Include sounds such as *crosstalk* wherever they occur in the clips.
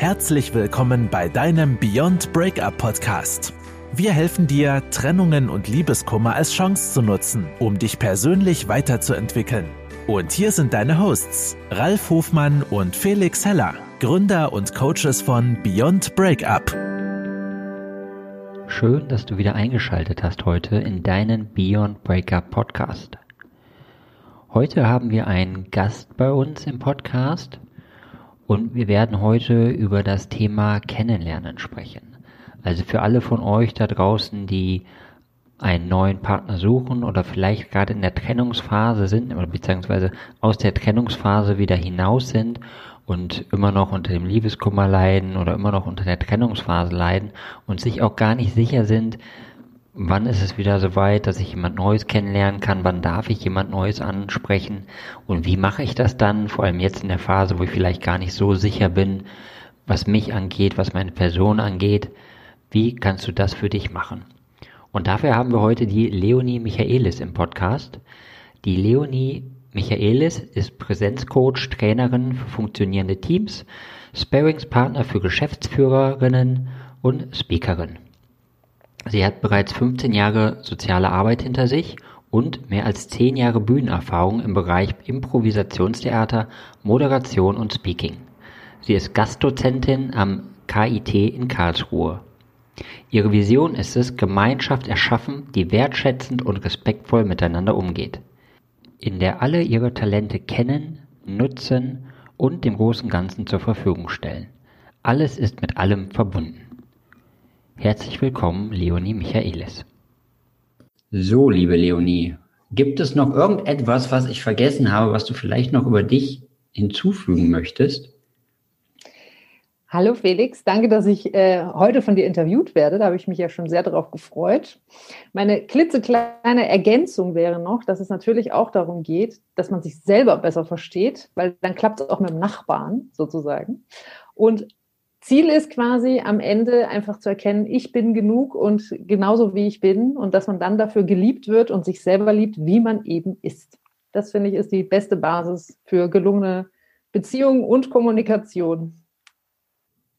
Herzlich willkommen bei deinem Beyond Breakup Podcast. Wir helfen dir, Trennungen und Liebeskummer als Chance zu nutzen, um dich persönlich weiterzuentwickeln. Und hier sind deine Hosts, Ralf Hofmann und Felix Heller, Gründer und Coaches von Beyond Breakup. Schön, dass du wieder eingeschaltet hast heute in deinen Beyond Breakup Podcast. Heute haben wir einen Gast bei uns im Podcast und wir werden heute über das Thema Kennenlernen sprechen. Also für alle von euch da draußen, die einen neuen Partner suchen oder vielleicht gerade in der Trennungsphase sind beziehungsweise aus der Trennungsphase wieder hinaus sind und immer noch unter dem Liebeskummer leiden oder immer noch unter der Trennungsphase leiden und sich auch gar nicht sicher sind, wann ist es wieder soweit, dass ich jemand Neues kennenlernen kann, wann darf ich jemand Neues ansprechen und wie mache ich das dann, vor allem jetzt in der Phase, wo ich vielleicht gar nicht so sicher bin, was mich angeht, was meine Person angeht, wie kannst du das für dich machen? Und dafür haben wir heute die Leonie Michaelis im Podcast. Die Leonie Michaelis ist Präsenzcoach, Trainerin für funktionierende Teams, Sparingspartner für Geschäftsführerinnen und Speakerin. Sie hat bereits 15 Jahre soziale Arbeit hinter sich und mehr als 10 Jahre Bühnenerfahrung im Bereich Improvisationstheater, Moderation und Speaking. Sie ist Gastdozentin am KIT in Karlsruhe. Ihre Vision ist es, Gemeinschaft erschaffen, die wertschätzend und respektvoll miteinander umgeht, in der alle ihre Talente kennen, nutzen und dem großen Ganzen zur Verfügung stellen. Alles ist mit allem verbunden. Herzlich willkommen, Leonie Michaelis. So, liebe Leonie, gibt es noch irgendetwas, was ich vergessen habe, was du vielleicht noch über dich hinzufügen möchtest? Hallo Felix, danke, dass ich äh, heute von dir interviewt werde. Da habe ich mich ja schon sehr darauf gefreut. Meine klitzekleine Ergänzung wäre noch, dass es natürlich auch darum geht, dass man sich selber besser versteht, weil dann klappt es auch mit dem Nachbarn sozusagen. Und Ziel ist quasi am Ende einfach zu erkennen, ich bin genug und genauso wie ich bin und dass man dann dafür geliebt wird und sich selber liebt, wie man eben ist. Das finde ich ist die beste Basis für gelungene Beziehungen und Kommunikation.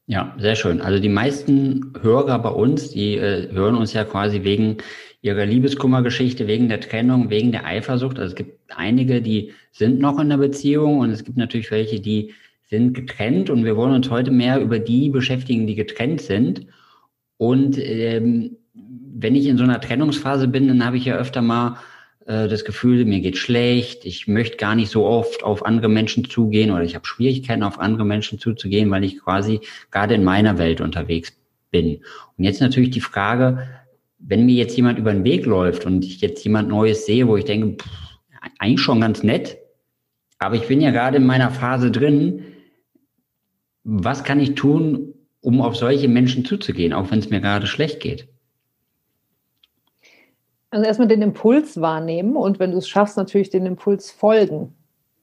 Ja, sehr schön. Also die meisten Hörer bei uns, die äh, hören uns ja quasi wegen ihrer Liebeskummergeschichte, wegen der Trennung, wegen der Eifersucht. Also es gibt einige, die sind noch in der Beziehung und es gibt natürlich welche, die sind getrennt und wir wollen uns heute mehr über die beschäftigen, die getrennt sind. Und ähm, wenn ich in so einer Trennungsphase bin, dann habe ich ja öfter mal äh, das Gefühl, mir geht schlecht, ich möchte gar nicht so oft auf andere Menschen zugehen oder ich habe Schwierigkeiten, auf andere Menschen zuzugehen, weil ich quasi gerade in meiner Welt unterwegs bin. Und jetzt natürlich die Frage, wenn mir jetzt jemand über den Weg läuft und ich jetzt jemand Neues sehe, wo ich denke, pff, eigentlich schon ganz nett, aber ich bin ja gerade in meiner Phase drin, was kann ich tun, um auf solche Menschen zuzugehen, auch wenn es mir gerade schlecht geht? Also erstmal den Impuls wahrnehmen und wenn du es schaffst, natürlich den Impuls folgen.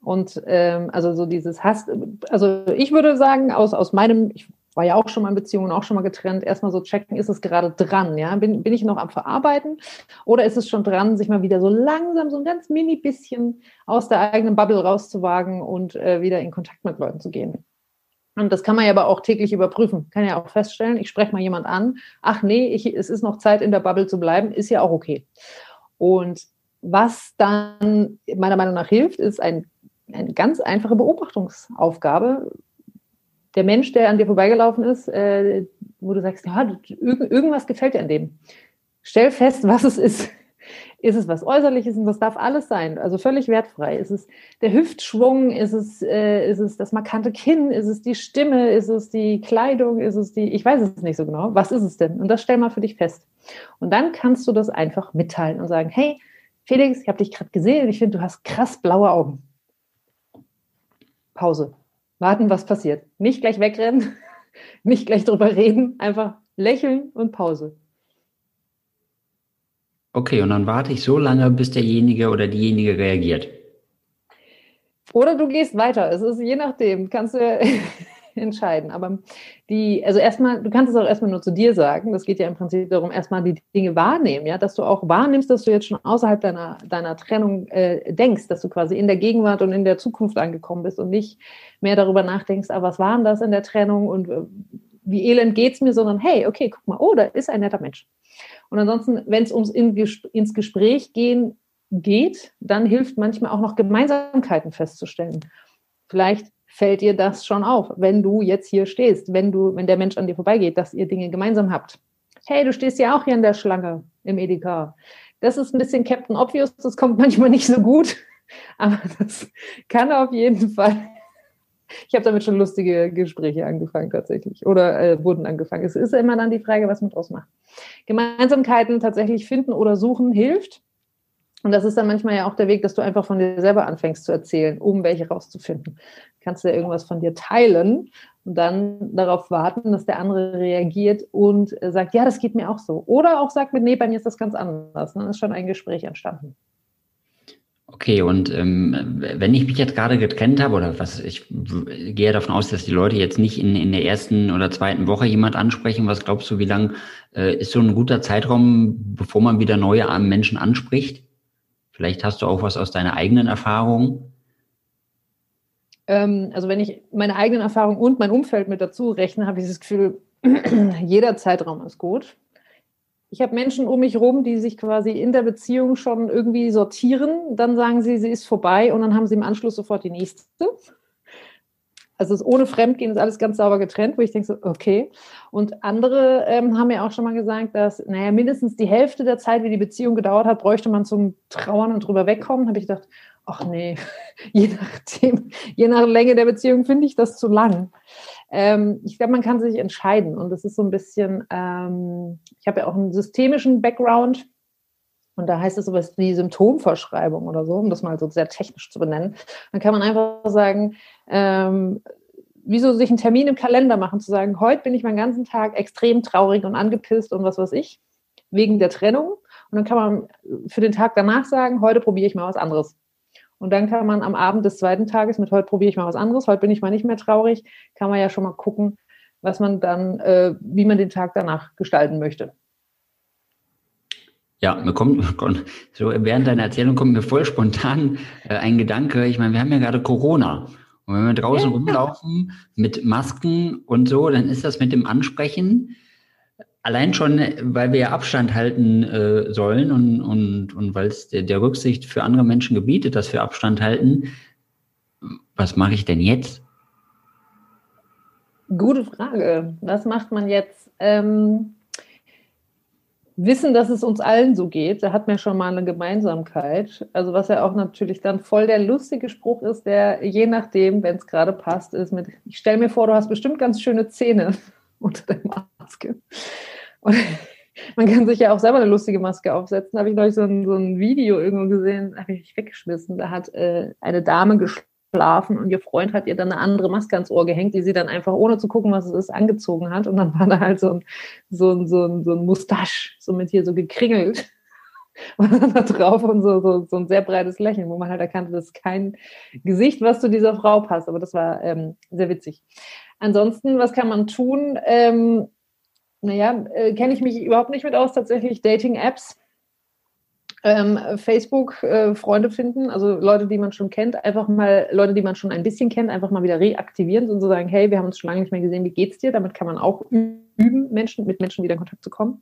Und ähm, also so dieses Hass, also ich würde sagen, aus, aus meinem, ich war ja auch schon mal in Beziehungen, auch schon mal getrennt, erstmal so checken, ist es gerade dran, ja? Bin, bin ich noch am Verarbeiten oder ist es schon dran, sich mal wieder so langsam, so ein ganz mini bisschen aus der eigenen Bubble rauszuwagen und äh, wieder in Kontakt mit Leuten zu gehen? Und das kann man ja aber auch täglich überprüfen. Kann ja auch feststellen, ich spreche mal jemand an, ach nee, ich, es ist noch Zeit, in der Bubble zu bleiben, ist ja auch okay. Und was dann meiner Meinung nach hilft, ist ein, eine ganz einfache Beobachtungsaufgabe. Der Mensch, der an dir vorbeigelaufen ist, äh, wo du sagst, ja, irgendwas gefällt dir an dem. Stell fest, was es ist. Ist es was Äußerliches und das darf alles sein, also völlig wertfrei. Ist es der Hüftschwung? Ist es, äh, ist es das markante Kinn? Ist es die Stimme? Ist es die Kleidung? Ist es die, ich weiß es nicht so genau. Was ist es denn? Und das stell mal für dich fest. Und dann kannst du das einfach mitteilen und sagen, hey, Felix, ich habe dich gerade gesehen und ich finde, du hast krass blaue Augen. Pause. Warten, was passiert. Nicht gleich wegrennen, *laughs* nicht gleich drüber reden, einfach lächeln und Pause. Okay, und dann warte ich so lange, bis derjenige oder diejenige reagiert. Oder du gehst weiter. Es ist je nachdem. Kannst du, *laughs* entscheiden. Aber die, also erstmal, du kannst es auch erstmal nur zu dir sagen. Das geht ja im Prinzip darum, erstmal die Dinge wahrnehmen, ja, dass du auch wahrnimmst, dass du jetzt schon außerhalb deiner, deiner Trennung äh, denkst, dass du quasi in der Gegenwart und in der Zukunft angekommen bist und nicht mehr darüber nachdenkst, ah, was war denn das in der Trennung und äh, wie elend geht's mir, sondern hey, okay, guck mal, oh, da ist ein netter Mensch. Und ansonsten, wenn es ums in, ins Gespräch gehen geht, dann hilft manchmal auch noch Gemeinsamkeiten festzustellen. Vielleicht fällt dir das schon auf, wenn du jetzt hier stehst, wenn du, wenn der Mensch an dir vorbeigeht, dass ihr Dinge gemeinsam habt. Hey, du stehst ja auch hier in der Schlange im Edeka. Das ist ein bisschen Captain Obvious, das kommt manchmal nicht so gut, *laughs* aber das kann auf jeden Fall. Ich habe damit schon lustige Gespräche angefangen tatsächlich oder äh, wurden angefangen. Es ist immer dann die Frage, was man draus macht. Gemeinsamkeiten tatsächlich finden oder suchen hilft. Und das ist dann manchmal ja auch der Weg, dass du einfach von dir selber anfängst zu erzählen, um welche rauszufinden. Kannst du ja irgendwas von dir teilen und dann darauf warten, dass der andere reagiert und sagt, ja, das geht mir auch so. Oder auch sagt mit, nee, bei mir ist das ganz anders. Dann ist schon ein Gespräch entstanden. Okay, und ähm, wenn ich mich jetzt gerade getrennt habe, oder was, ich gehe davon aus, dass die Leute jetzt nicht in, in der ersten oder zweiten Woche jemand ansprechen. Was glaubst du, wie lang äh, ist so ein guter Zeitraum, bevor man wieder neue Menschen anspricht? Vielleicht hast du auch was aus deiner eigenen Erfahrung. Ähm, also wenn ich meine eigenen Erfahrungen und mein Umfeld mit dazu rechne, habe ich das Gefühl, *clears throat* jeder Zeitraum ist gut. Ich habe Menschen um mich herum, die sich quasi in der Beziehung schon irgendwie sortieren. Dann sagen sie, sie ist vorbei und dann haben sie im Anschluss sofort die nächste. Also es ohne Fremdgehen ist alles ganz sauber getrennt, wo ich denke so, okay. Und andere ähm, haben mir auch schon mal gesagt, dass, naja, mindestens die Hälfte der Zeit, wie die Beziehung gedauert hat, bräuchte man zum Trauern und drüber wegkommen. habe ich gedacht, ach nee, *laughs* je nachdem, je nach Länge der Beziehung finde ich das zu lang. Ähm, ich glaube, man kann sich entscheiden und das ist so ein bisschen, ähm, ich habe ja auch einen systemischen Background und da heißt es sowas wie Symptomverschreibung oder so, um das mal so sehr technisch zu benennen. Dann kann man einfach sagen, ähm, wieso sich einen Termin im Kalender machen, zu sagen, heute bin ich meinen ganzen Tag extrem traurig und angepisst und was weiß ich, wegen der Trennung. Und dann kann man für den Tag danach sagen, heute probiere ich mal was anderes. Und dann kann man am Abend des zweiten Tages mit heute probiere ich mal was anderes, heute bin ich mal nicht mehr traurig, kann man ja schon mal gucken, was man dann, äh, wie man den Tag danach gestalten möchte. Ja, mir kommt, *laughs* so während deiner Erzählung kommt mir voll spontan äh, ein Gedanke. Ich meine, wir haben ja gerade Corona. Und wenn wir draußen ja. rumlaufen mit Masken und so, dann ist das mit dem Ansprechen allein schon, weil wir Abstand halten äh, sollen und, und, und weil es der, der Rücksicht für andere Menschen gebietet, dass wir Abstand halten. Was mache ich denn jetzt? Gute Frage. Was macht man jetzt? Ähm, wissen, dass es uns allen so geht, da hat man schon mal eine Gemeinsamkeit. Also was ja auch natürlich dann voll der lustige Spruch ist, der je nachdem, wenn es gerade passt, ist mit, ich stelle mir vor, du hast bestimmt ganz schöne Zähne unter der Maske. Und *laughs* man kann sich ja auch selber eine lustige Maske aufsetzen. Da habe ich neulich so ein, so ein Video irgendwo gesehen, habe ich weggeschmissen. Da hat äh, eine Dame geschlafen schlafen und ihr Freund hat ihr dann eine andere Maske ans Ohr gehängt, die sie dann einfach ohne zu gucken, was es ist, angezogen hat. Und dann war da halt so ein, so ein, so ein, so ein Mustache, so mit hier so gekringelt. *laughs* Und dann da drauf und so, so, so ein sehr breites Lächeln, wo man halt erkannte, das ist kein Gesicht, was zu dieser Frau passt. Aber das war ähm, sehr witzig. Ansonsten, was kann man tun? Ähm, naja, äh, kenne ich mich überhaupt nicht mit aus, tatsächlich Dating-Apps ähm, Facebook äh, Freunde finden, also Leute, die man schon kennt, einfach mal Leute, die man schon ein bisschen kennt, einfach mal wieder reaktivieren und so sagen, hey, wir haben uns schon lange nicht mehr gesehen, wie geht's dir? Damit kann man auch üben, Menschen, mit Menschen wieder in Kontakt zu kommen.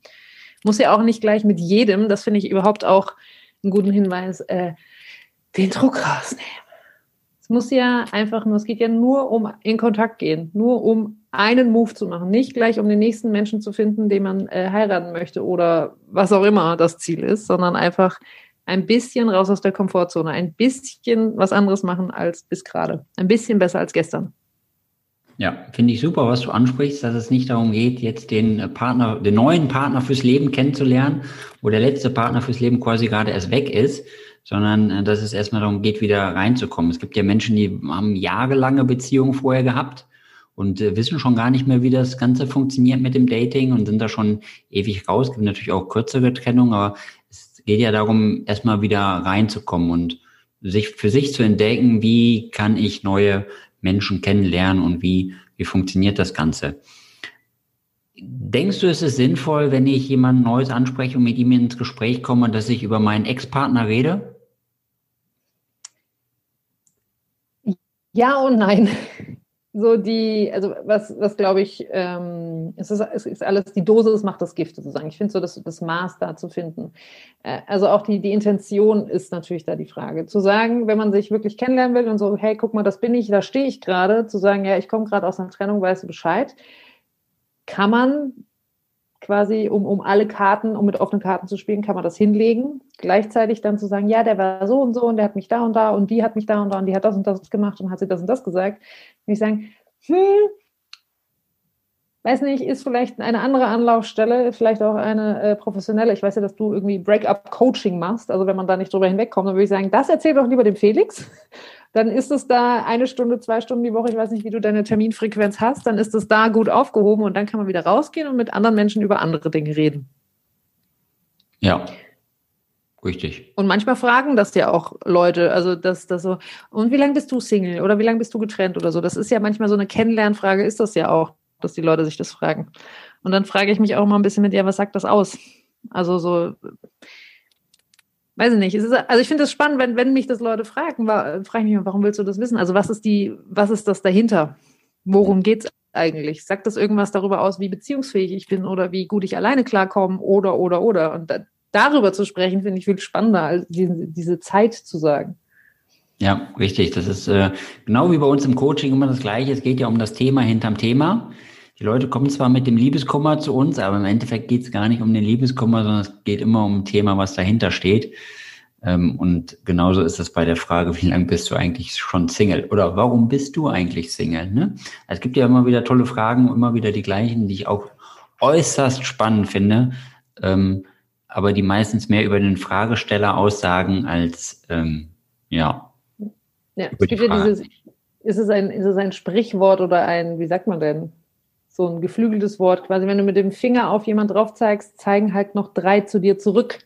Muss ja auch nicht gleich mit jedem, das finde ich überhaupt auch einen guten Hinweis, äh, den Druck rausnehmen. Es muss ja einfach nur, es geht ja nur um in Kontakt gehen, nur um einen Move zu machen, nicht gleich um den nächsten Menschen zu finden, den man äh, heiraten möchte oder was auch immer das Ziel ist, sondern einfach ein bisschen raus aus der Komfortzone, ein bisschen was anderes machen als bis gerade, ein bisschen besser als gestern. Ja, finde ich super, was du ansprichst, dass es nicht darum geht, jetzt den Partner, den neuen Partner fürs Leben kennenzulernen, wo der letzte Partner fürs Leben quasi gerade erst weg ist, sondern äh, dass es erstmal darum geht, wieder reinzukommen. Es gibt ja Menschen, die haben jahrelange Beziehungen vorher gehabt und äh, wissen schon gar nicht mehr, wie das Ganze funktioniert mit dem Dating und sind da schon ewig raus. Es gibt natürlich auch kürzere Trennungen, aber es geht ja darum, erstmal wieder reinzukommen und sich für sich zu entdecken, wie kann ich neue Menschen kennenlernen und wie wie funktioniert das Ganze. Denkst du, es ist sinnvoll, wenn ich jemand Neues anspreche und mit ihm ins Gespräch komme, dass ich über meinen Ex-Partner rede? Ja und nein. So die, also was, was glaube ich, ähm, es, ist, es ist alles, die Dosis macht das Gift sozusagen. Ich finde so, dass das Maß da zu finden. Äh, also auch die, die Intention ist natürlich da die Frage. Zu sagen, wenn man sich wirklich kennenlernen will und so, hey, guck mal, das bin ich, da stehe ich gerade, zu sagen, ja, ich komme gerade aus einer Trennung, weißt du Bescheid, kann man quasi, um, um alle Karten, um mit offenen Karten zu spielen, kann man das hinlegen. Gleichzeitig dann zu sagen, ja, der war so und so und der hat mich da und da und die hat mich da und da und die hat das und das gemacht und hat sie das und das gesagt. Und ich sagen, hm, weiß nicht, ist vielleicht eine andere Anlaufstelle, vielleicht auch eine äh, professionelle. Ich weiß ja, dass du irgendwie Break-up-Coaching machst. Also wenn man da nicht drüber hinwegkommt, dann würde ich sagen, das erzähl doch lieber dem Felix dann ist es da eine Stunde, zwei Stunden die Woche, ich weiß nicht, wie du deine Terminfrequenz hast, dann ist es da gut aufgehoben und dann kann man wieder rausgehen und mit anderen Menschen über andere Dinge reden. Ja. Richtig. Und manchmal fragen das ja auch Leute, also das, das so, und wie lange bist du Single oder wie lange bist du getrennt oder so? Das ist ja manchmal so eine Kennenlernfrage, ist das ja auch, dass die Leute sich das fragen. Und dann frage ich mich auch mal ein bisschen mit, ja, was sagt das aus? Also so, weiß ich nicht. Ist, also ich finde es spannend, wenn, wenn mich das Leute fragen, war, frage ich mich, warum willst du das wissen? Also was ist die, was ist das dahinter? Worum geht es eigentlich? Sagt das irgendwas darüber aus, wie beziehungsfähig ich bin oder wie gut ich alleine klarkomme oder, oder, oder? Und da, darüber zu sprechen, finde ich viel spannender, als diese, diese Zeit zu sagen. Ja, richtig. Das ist äh, genau wie bei uns im Coaching immer das Gleiche. Es geht ja um das Thema hinterm Thema. Die Leute kommen zwar mit dem Liebeskummer zu uns, aber im Endeffekt geht es gar nicht um den Liebeskummer, sondern es geht immer um ein Thema, was dahinter steht. Ähm, und genauso ist es bei der Frage, wie lange bist du eigentlich schon Single? Oder warum bist du eigentlich Single? Ne? Es gibt ja immer wieder tolle Fragen, immer wieder die gleichen, die ich auch äußerst spannend finde, ähm, aber die meistens mehr über den Fragesteller aussagen als ähm, ja. Ja, es gibt ja dieses, ist es, ein, ist es ein Sprichwort oder ein, wie sagt man denn? So ein geflügeltes Wort, quasi, wenn du mit dem Finger auf jemand drauf zeigst, zeigen halt noch drei zu dir zurück.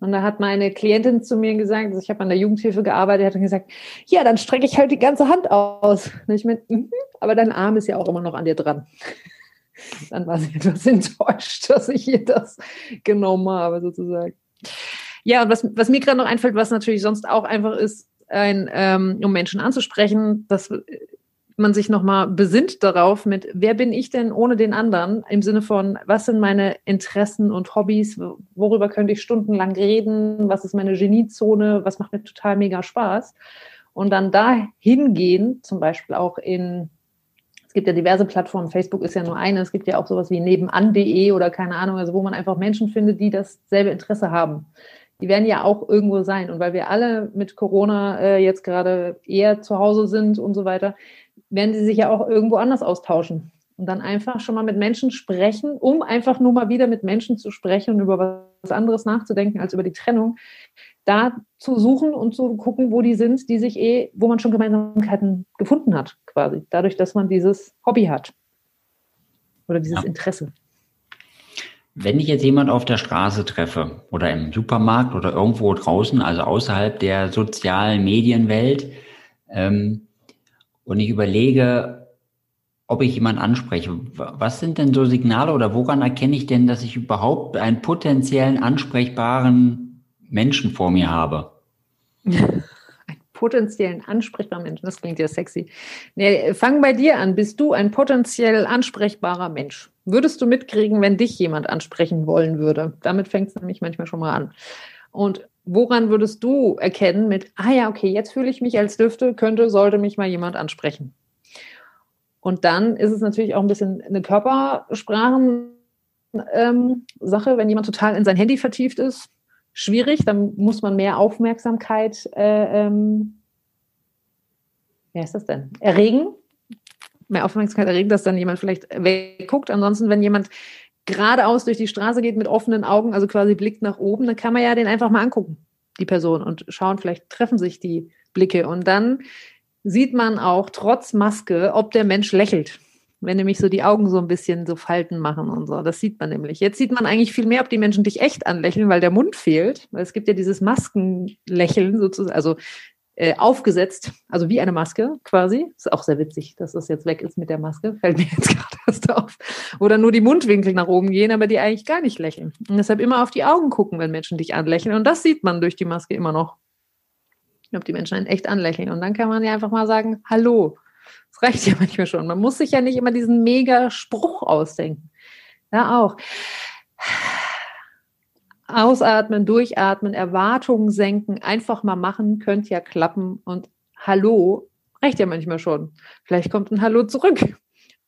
Und da hat meine Klientin zu mir gesagt, also ich habe an der Jugendhilfe gearbeitet, hat gesagt, ja, dann strecke ich halt die ganze Hand aus. Und ich meine, mm aber dein Arm ist ja auch immer noch an dir dran. *laughs* Dann war sie etwas enttäuscht, *laughs* dass ich ihr das genommen habe, sozusagen. Ja, und was, was mir gerade noch einfällt, was natürlich sonst auch einfach ist, ein, ähm, um Menschen anzusprechen, das man sich nochmal besinnt darauf mit, wer bin ich denn ohne den anderen? Im Sinne von, was sind meine Interessen und Hobbys? Worüber könnte ich stundenlang reden? Was ist meine Geniezone? Was macht mir total mega Spaß? Und dann da hingehen, zum Beispiel auch in, es gibt ja diverse Plattformen, Facebook ist ja nur eine, es gibt ja auch sowas wie nebenan.de oder keine Ahnung, also wo man einfach Menschen findet, die dasselbe Interesse haben die werden ja auch irgendwo sein. Und weil wir alle mit Corona äh, jetzt gerade eher zu Hause sind und so weiter, werden sie sich ja auch irgendwo anders austauschen. Und dann einfach schon mal mit Menschen sprechen, um einfach nur mal wieder mit Menschen zu sprechen und über was anderes nachzudenken als über die Trennung. Da zu suchen und zu gucken, wo die sind, die sich eh, wo man schon Gemeinsamkeiten gefunden hat, quasi. Dadurch, dass man dieses Hobby hat. Oder dieses ja. Interesse. Wenn ich jetzt jemand auf der Straße treffe oder im Supermarkt oder irgendwo draußen, also außerhalb der sozialen Medienwelt, ähm, und ich überlege, ob ich jemanden anspreche. Was sind denn so Signale oder woran erkenne ich denn, dass ich überhaupt einen potenziellen ansprechbaren Menschen vor mir habe? *laughs* einen potenziellen ansprechbaren Menschen, das klingt ja sexy. Nee, fang bei dir an. Bist du ein potenziell ansprechbarer Mensch? Würdest du mitkriegen, wenn dich jemand ansprechen wollen würde? Damit fängt es nämlich manchmal schon mal an. Und woran würdest du erkennen mit, ah ja, okay, jetzt fühle ich mich als dürfte, könnte, sollte mich mal jemand ansprechen? Und dann ist es natürlich auch ein bisschen eine Körpersprachen ähm, wenn jemand total in sein Handy vertieft ist, schwierig, dann muss man mehr Aufmerksamkeit, äh, ähm, wie heißt das denn, erregen, mehr Aufmerksamkeit erregen, dass dann jemand vielleicht wegguckt. Ansonsten, wenn jemand geradeaus durch die Straße geht mit offenen Augen, also quasi blickt nach oben, dann kann man ja den einfach mal angucken, die Person, und schauen, vielleicht treffen sich die Blicke. Und dann sieht man auch trotz Maske, ob der Mensch lächelt. Wenn nämlich so die Augen so ein bisschen so Falten machen und so. Das sieht man nämlich. Jetzt sieht man eigentlich viel mehr, ob die Menschen dich echt anlächeln, weil der Mund fehlt. Weil es gibt ja dieses Maskenlächeln sozusagen. Also äh, aufgesetzt, also wie eine Maske quasi. Ist auch sehr witzig, dass das jetzt weg ist mit der Maske, fällt *laughs* mir jetzt gerade erst auf. Oder nur die Mundwinkel nach oben gehen, aber die eigentlich gar nicht lächeln. Und deshalb immer auf die Augen gucken, wenn Menschen dich anlächeln. Und das sieht man durch die Maske immer noch. Ob die Menschen einen echt anlächeln. Und dann kann man ja einfach mal sagen, hallo. Das reicht ja *laughs* manchmal schon. Man muss sich ja nicht immer diesen mega Spruch ausdenken. Ja, auch. Ausatmen, durchatmen, Erwartungen senken, einfach mal machen, könnte ja klappen. Und Hallo reicht ja manchmal schon. Vielleicht kommt ein Hallo zurück.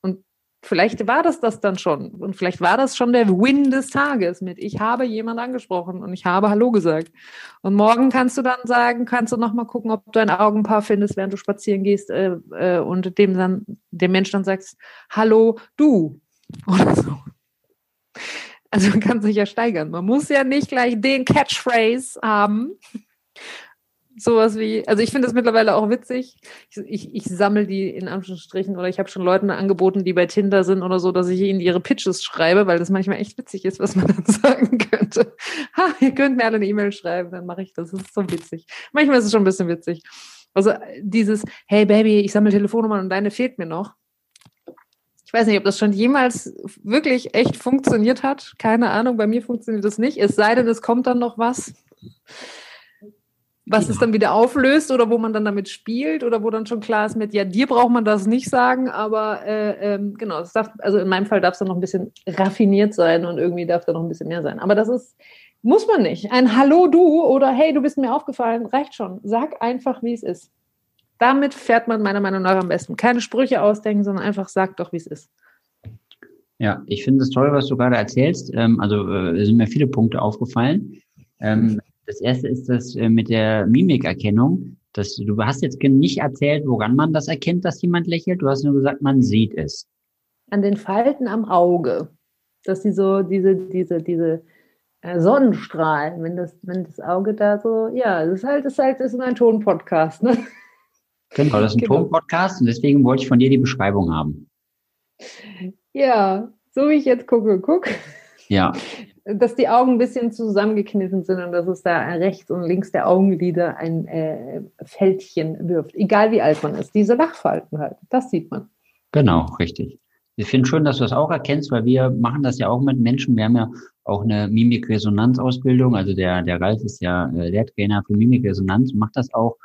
Und vielleicht war das das dann schon. Und vielleicht war das schon der Win des Tages mit Ich habe jemand angesprochen und ich habe Hallo gesagt. Und morgen kannst du dann sagen, kannst du nochmal gucken, ob du ein Augenpaar findest, während du spazieren gehst äh, äh, und dem dann, dem Mensch dann sagst, Hallo, du. *laughs* Oder so. Also man kann sich ja steigern. Man muss ja nicht gleich den Catchphrase haben. Sowas wie, also ich finde das mittlerweile auch witzig. Ich, ich, ich sammle die in Anführungsstrichen oder ich habe schon Leuten angeboten, die bei Tinder sind oder so, dass ich ihnen ihre Pitches schreibe, weil das manchmal echt witzig ist, was man dann *laughs* sagen könnte. Ha, ihr könnt mir alle eine E-Mail schreiben, dann mache ich das. Das ist so witzig. Manchmal ist es schon ein bisschen witzig. Also dieses, hey Baby, ich sammle Telefonnummern und deine fehlt mir noch ich weiß nicht, ob das schon jemals wirklich echt funktioniert hat. Keine Ahnung, bei mir funktioniert das nicht. Es sei denn, es kommt dann noch was, was ja. es dann wieder auflöst oder wo man dann damit spielt oder wo dann schon klar ist mit, ja, dir braucht man das nicht sagen, aber äh, ähm, genau, es darf, also in meinem Fall darf es dann noch ein bisschen raffiniert sein und irgendwie darf da noch ein bisschen mehr sein. Aber das ist, muss man nicht. Ein Hallo du oder hey, du bist mir aufgefallen, reicht schon. Sag einfach, wie es ist. Damit fährt man meiner Meinung nach am besten. Keine Sprüche ausdenken, sondern einfach sagt doch, wie es ist. Ja, ich finde es toll, was du gerade erzählst. Ähm, also äh, sind mir viele Punkte aufgefallen. Ähm, das erste ist das äh, mit der Mimikerkennung. Das, du hast jetzt nicht erzählt, woran man das erkennt, dass jemand lächelt. Du hast nur gesagt, man sieht es. An den Falten am Auge. Dass die so, diese, diese, diese äh, Sonnenstrahlen, wenn das, wenn das Auge da so, ja, das ist halt, das ist halt, das ist ein Tonpodcast, ne? Genau, das ist ein genau. Tonpodcast und deswegen wollte ich von dir die Beschreibung haben. Ja, so wie ich jetzt gucke, guck. Ja. Dass die Augen ein bisschen zusammengekniffen sind und dass es da rechts und links der Augenlider ein äh, Fältchen wirft. Egal wie alt man ist. Diese Lachfalten halt. Das sieht man. Genau, richtig. Ich finde schön, dass du das auch erkennst, weil wir machen das ja auch mit Menschen. Wir haben ja auch eine Mimikresonanzausbildung. Also der, der Ralf ist ja äh, Lehrtrainer für Mimikresonanz und macht das auch.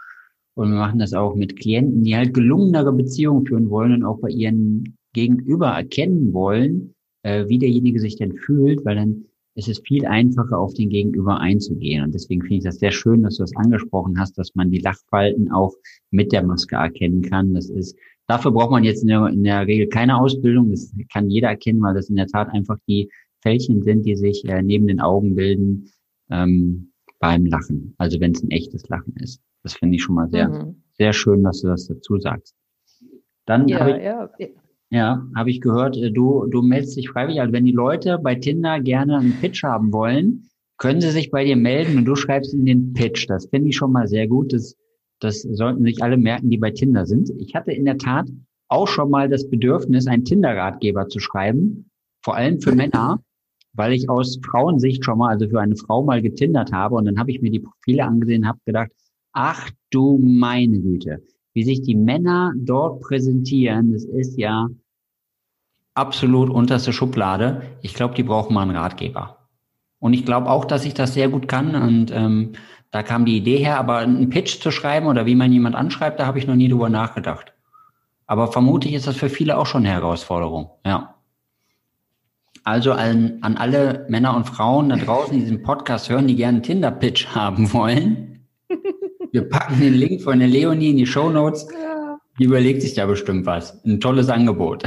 Und wir machen das auch mit Klienten, die halt gelungenere Beziehungen führen wollen und auch bei ihren Gegenüber erkennen wollen, äh, wie derjenige sich denn fühlt, weil dann ist es viel einfacher, auf den Gegenüber einzugehen. Und deswegen finde ich das sehr schön, dass du das angesprochen hast, dass man die Lachfalten auch mit der Maske erkennen kann. Das ist, dafür braucht man jetzt in der, in der Regel keine Ausbildung. Das kann jeder erkennen, weil das in der Tat einfach die Fältchen sind, die sich äh, neben den Augen bilden ähm, beim Lachen. Also wenn es ein echtes Lachen ist. Das finde ich schon mal sehr, mhm. sehr schön, dass du das dazu sagst. Dann ja, habe ich, ja. ja, habe ich gehört, äh, du, du meldest dich freiwillig. Also wenn die Leute bei Tinder gerne einen Pitch haben wollen, können sie sich bei dir melden und du schreibst ihnen den Pitch. Das finde ich schon mal sehr gut. Das, das sollten sich alle merken, die bei Tinder sind. Ich hatte in der Tat auch schon mal das Bedürfnis, einen Tinder-Ratgeber zu schreiben, vor allem für Männer, weil ich aus Frauensicht schon mal, also für eine Frau mal getindert habe und dann habe ich mir die Profile angesehen, habe gedacht, Ach du meine Güte, wie sich die Männer dort präsentieren, das ist ja absolut unterste Schublade. Ich glaube, die brauchen mal einen Ratgeber. Und ich glaube auch, dass ich das sehr gut kann. Und ähm, da kam die Idee her, aber einen Pitch zu schreiben oder wie man jemand anschreibt, da habe ich noch nie drüber nachgedacht. Aber vermutlich ist das für viele auch schon eine Herausforderung. Ja. Also an, an alle Männer und Frauen da draußen, die diesen Podcast hören, die gerne einen Tinder-Pitch *laughs* haben wollen. Wir packen den Link von der Leonie in die Show Notes. Die überlegt sich da bestimmt was. Ein tolles Angebot.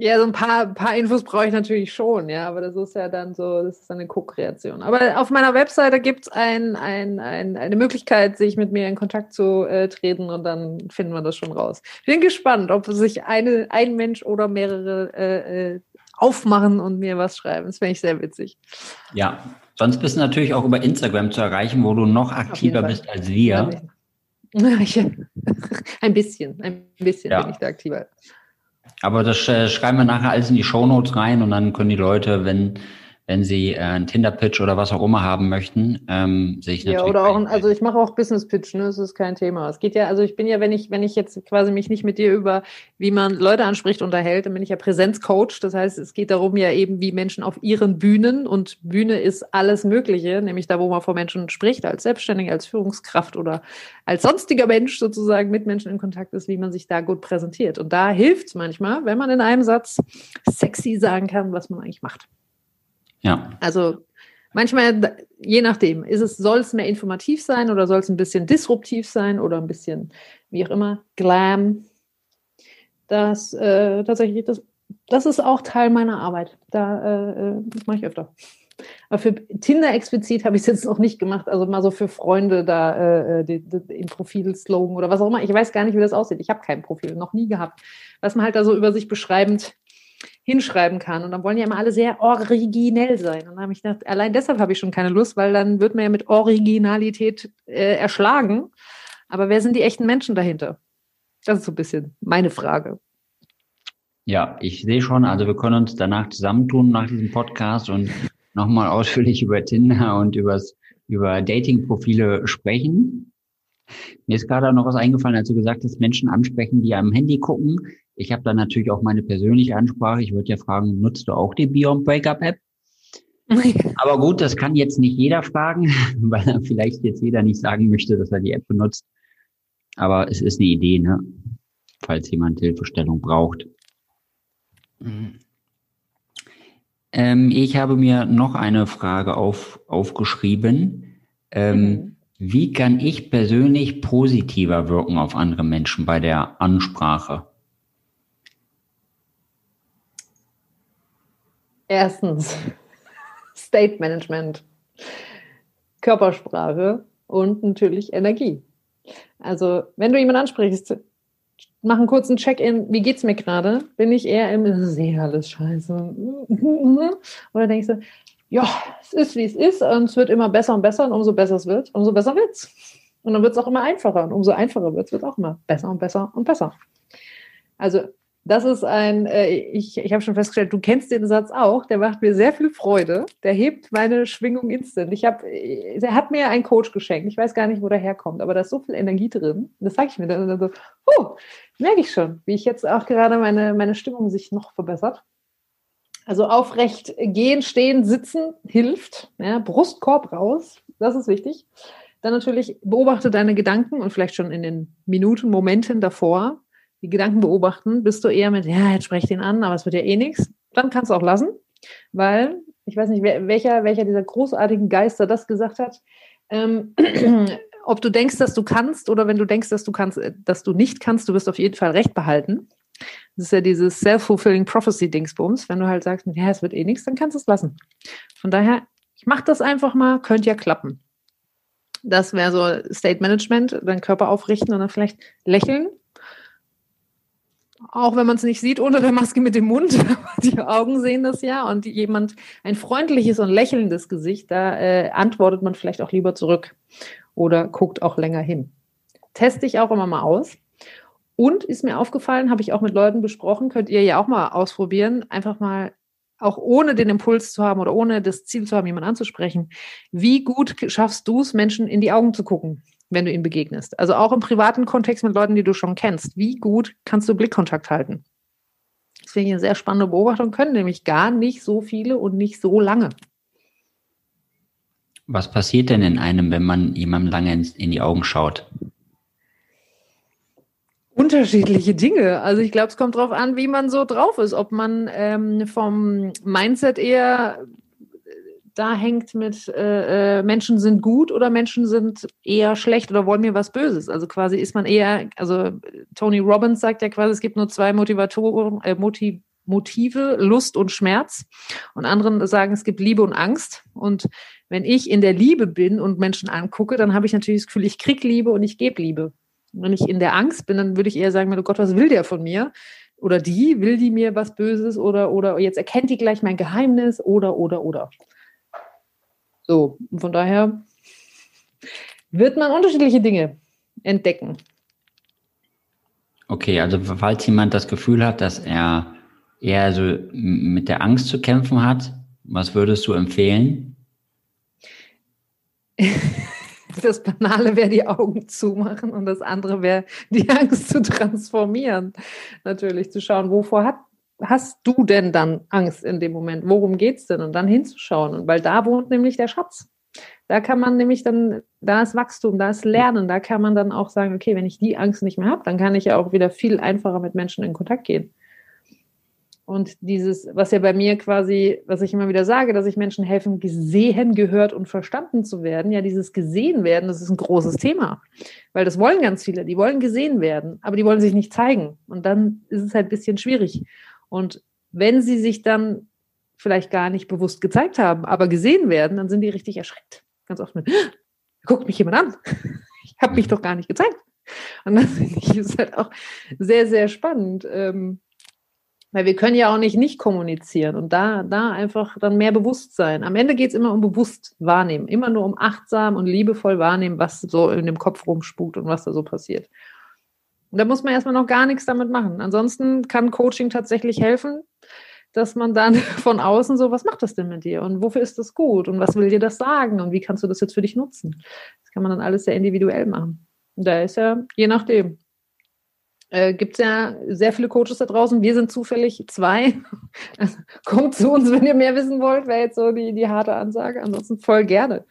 Ja, so ein paar, paar Infos brauche ich natürlich schon, ja, aber das ist ja dann so, das ist eine Co-Kreation. Aber auf meiner Webseite gibt es ein, ein, ein, eine Möglichkeit, sich mit mir in Kontakt zu äh, treten und dann finden wir das schon raus. Ich bin gespannt, ob sich eine, ein Mensch oder mehrere äh, äh aufmachen und mir was schreiben. Das finde ich sehr witzig. Ja, Sonst bist du natürlich auch über Instagram zu erreichen, wo du noch aktiver bist als wir. *laughs* *laughs* Ein bisschen, ein bisschen ja. bin ich da aktiver. Aber das äh, schreiben wir nachher alles in die Shownotes rein und dann können die Leute, wenn, wenn Sie äh, einen Tinder-Pitch oder was auch immer haben möchten, ähm, sehe ich natürlich. Ja, oder auch, ein, also ich mache auch Business-Pitch, ne? Das ist kein Thema. Es geht ja, also ich bin ja, wenn ich, wenn ich jetzt quasi mich nicht mit dir über, wie man Leute anspricht, unterhält, dann bin ich ja Präsenzcoach. Das heißt, es geht darum ja eben, wie Menschen auf ihren Bühnen und Bühne ist alles Mögliche, nämlich da, wo man vor Menschen spricht, als Selbstständige, als Führungskraft oder als sonstiger Mensch sozusagen mit Menschen in Kontakt ist, wie man sich da gut präsentiert. Und da hilft es manchmal, wenn man in einem Satz sexy sagen kann, was man eigentlich macht. Ja. Also manchmal, je nachdem, ist es, soll es mehr informativ sein oder soll es ein bisschen disruptiv sein oder ein bisschen, wie auch immer, glam. Das äh, tatsächlich, das, das ist auch Teil meiner Arbeit. Da, äh, äh das mache ich öfter. Aber für Tinder explizit habe ich es jetzt noch nicht gemacht. Also mal so für Freunde da äh, äh die, die, im Profil-Slogan oder was auch immer. Ich weiß gar nicht, wie das aussieht. Ich habe kein Profil, noch nie gehabt. Was man halt da so über sich beschreibend hinschreiben kann. Und dann wollen ja immer alle sehr originell sein. Und dann habe ich gedacht, allein deshalb habe ich schon keine Lust, weil dann wird man ja mit Originalität äh, erschlagen. Aber wer sind die echten Menschen dahinter? Das ist so ein bisschen meine Frage. Ja, ich sehe schon, also wir können uns danach zusammentun nach diesem Podcast und nochmal *laughs* ausführlich über Tinder und übers, über Dating-Profile sprechen. Mir ist gerade noch was eingefallen, als du gesagt hast, Menschen ansprechen, die am Handy gucken. Ich habe dann natürlich auch meine persönliche Ansprache. Ich würde ja fragen, nutzt du auch die Beyond Breakup App? *laughs* Aber gut, das kann jetzt nicht jeder fragen, *laughs* weil dann vielleicht jetzt jeder nicht sagen möchte, dass er die App benutzt. Aber es ist eine Idee, ne? falls jemand Hilfestellung braucht. Ähm, ich habe mir noch eine Frage auf, aufgeschrieben. Ähm, mhm. Wie kann ich persönlich positiver wirken auf andere Menschen bei der Ansprache? Erstens *laughs* State Management, Körpersprache und natürlich Energie. Also, wenn du jemanden ansprichst, mach einen kurzen Check-in, wie geht's mir gerade? Bin ich eher im, eh alles scheiße. *laughs* Oder denkst du, ja, es ist wie es ist und es wird immer besser und besser und umso besser es wird, umso besser wird's. Und dann wird es auch immer einfacher und umso einfacher wird es, wird auch immer besser und besser und besser. Also das ist ein, äh, ich, ich habe schon festgestellt, du kennst den Satz auch, der macht mir sehr viel Freude. Der hebt meine Schwingung instant. Ich habe, er hat mir einen Coach geschenkt. Ich weiß gar nicht, wo der herkommt, aber da ist so viel Energie drin. Das sage ich mir dann so, huh, merke ich schon, wie ich jetzt auch gerade meine, meine Stimmung sich noch verbessert. Also aufrecht gehen, stehen, sitzen hilft. Ja, Brustkorb raus, das ist wichtig. Dann natürlich beobachte deine Gedanken und vielleicht schon in den Minuten, Momenten davor die Gedanken beobachten, bist du eher mit, ja, jetzt sprech den an, aber es wird ja eh nichts. Dann kannst du auch lassen, weil ich weiß nicht, welcher, welcher dieser großartigen Geister das gesagt hat. Ähm, *clears throat* ob du denkst, dass du kannst oder wenn du denkst, dass du kannst, äh, dass du nicht kannst, du wirst auf jeden Fall Recht behalten. Das ist ja dieses self-fulfilling prophecy-Dingsbums. Wenn du halt sagst, ja, es wird eh nichts, dann kannst du es lassen. Von daher, ich mache das einfach mal, könnte ja klappen. Das wäre so State Management, deinen Körper aufrichten und dann vielleicht lächeln auch wenn man es nicht sieht unter der Maske mit dem Mund, *laughs* die Augen sehen das ja und jemand ein freundliches und lächelndes Gesicht, da äh, antwortet man vielleicht auch lieber zurück oder guckt auch länger hin. Teste ich auch immer mal aus. Und ist mir aufgefallen, habe ich auch mit Leuten besprochen, könnt ihr ja auch mal ausprobieren, einfach mal auch ohne den Impuls zu haben oder ohne das Ziel zu haben, jemanden anzusprechen. Wie gut schaffst du es, Menschen in die Augen zu gucken? wenn du ihm begegnest. Also auch im privaten Kontext mit Leuten, die du schon kennst. Wie gut kannst du Blickkontakt halten? Das ich eine sehr spannende Beobachtung, können nämlich gar nicht so viele und nicht so lange. Was passiert denn in einem, wenn man jemandem lange in die Augen schaut? Unterschiedliche Dinge. Also ich glaube, es kommt darauf an, wie man so drauf ist. Ob man ähm, vom Mindset eher da hängt mit äh, äh, Menschen sind gut oder Menschen sind eher schlecht oder wollen mir was Böses. Also quasi ist man eher, also Tony Robbins sagt ja quasi, es gibt nur zwei Motivatoren, äh, Motiv Motive, Lust und Schmerz. Und anderen sagen, es gibt Liebe und Angst. Und wenn ich in der Liebe bin und Menschen angucke, dann habe ich natürlich das Gefühl, ich krieg Liebe und ich gebe Liebe. Und wenn ich in der Angst bin, dann würde ich eher sagen, oh Gott, was will der von mir? Oder die, will die mir was Böses? Oder, oder jetzt erkennt die gleich mein Geheimnis? Oder, oder, oder. So, von daher wird man unterschiedliche Dinge entdecken. Okay, also falls jemand das Gefühl hat, dass er eher so mit der Angst zu kämpfen hat, Was würdest du empfehlen? *laughs* Das Banale wäre die Augen zumachen und das andere wäre die Angst zu transformieren. Natürlich zu schauen, wovor hat, hast du denn dann Angst in dem Moment? Worum geht es denn? Und dann hinzuschauen. Und weil da wohnt nämlich der Schatz. Da kann man nämlich dann, da ist Wachstum, da ist Lernen, da kann man dann auch sagen, okay, wenn ich die Angst nicht mehr habe, dann kann ich ja auch wieder viel einfacher mit Menschen in Kontakt gehen. Und dieses, was ja bei mir quasi, was ich immer wieder sage, dass ich Menschen helfen, gesehen, gehört und verstanden zu werden. Ja, dieses gesehen werden, das ist ein großes Thema. Weil das wollen ganz viele. Die wollen gesehen werden, aber die wollen sich nicht zeigen. Und dann ist es halt ein bisschen schwierig. Und wenn sie sich dann vielleicht gar nicht bewusst gezeigt haben, aber gesehen werden, dann sind die richtig erschreckt. Ganz oft mit, guckt mich jemand an. *laughs* Ich habe mich doch gar nicht gezeigt. Und das ist halt auch sehr, sehr spannend. Ähm, weil wir können ja auch nicht nicht kommunizieren und da, da einfach dann mehr Bewusstsein. Am Ende geht es immer um bewusst wahrnehmen, immer nur um achtsam und liebevoll wahrnehmen, was so in dem Kopf rumspukt und was da so passiert. Und da muss man erstmal noch gar nichts damit machen. Ansonsten kann Coaching tatsächlich helfen, dass man dann *laughs* von außen so, was macht das denn mit dir und wofür ist das gut und was will dir das sagen und wie kannst du das jetzt für dich nutzen? Das kann man dann alles sehr individuell machen. Und da ist ja je nachdem äh, gibt es ja sehr viele Coaches da draußen. Wir sind zufällig zwei. Also, kommt zu uns, wenn ihr mehr wissen wollt, wäre jetzt so die, die harte Ansage. Ansonsten voll gerne.